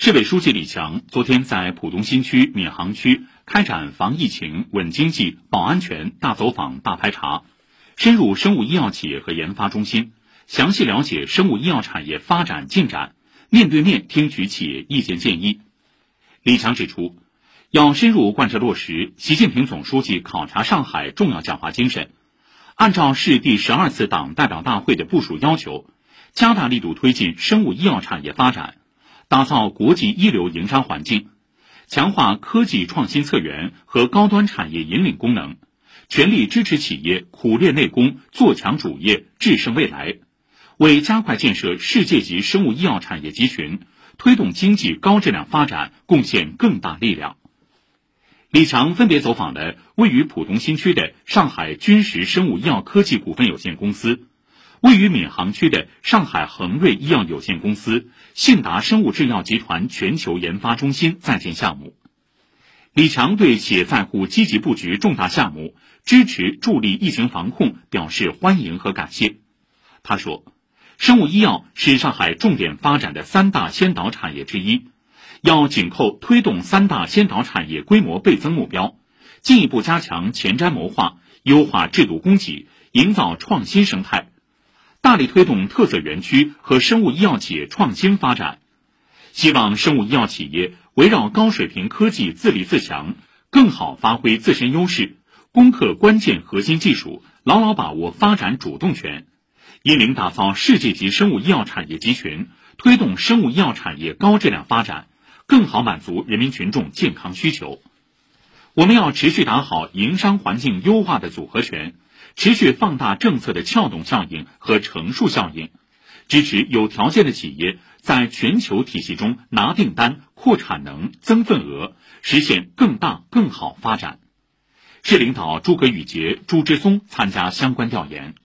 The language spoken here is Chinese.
市委书记李强昨天在浦东新区闵行区开展防疫情、稳经济、保安全大走访、大排查，深入生物医药企业和研发中心，详细了解生物医药产业发展进展，面对面听取企业意见建议。李强指出，要深入贯彻落实习近平总书记考察上海重要讲话精神，按照市第十二次党代表大会的部署要求，加大力度推进生物医药产业发展。打造国际一流营商环境，强化科技创新策源和高端产业引领功能，全力支持企业苦练内功、做强主业、制胜未来，为加快建设世界级生物医药产业集群、推动经济高质量发展贡献更大力量。李强分别走访了位于浦东新区的上海君实生物医药科技股份有限公司。位于闵行区的上海恒瑞医药有限公司、信达生物制药集团全球研发中心在建项目，李强对企业在沪积极布局重大项目、支持助力疫情防控表示欢迎和感谢。他说：“生物医药是上海重点发展的三大先导产业之一，要紧扣推动三大先导产业规模倍增目标，进一步加强前瞻谋划，优化制度供给，营造创新生态。”大力推动特色园区和生物医药企业创新发展，希望生物医药企业围绕高水平科技自立自强，更好发挥自身优势，攻克关键核心技术，牢牢把握发展主动权，引领打造世界级生物医药产业集群，推动生物医药产业高质量发展，更好满足人民群众健康需求。我们要持续打好营商环境优化的组合拳。持续放大政策的撬动效应和乘数效应，支持有条件的企业在全球体系中拿订单、扩产能、增份额，实现更大更好发展。市领导诸葛宇杰、朱之松参加相关调研。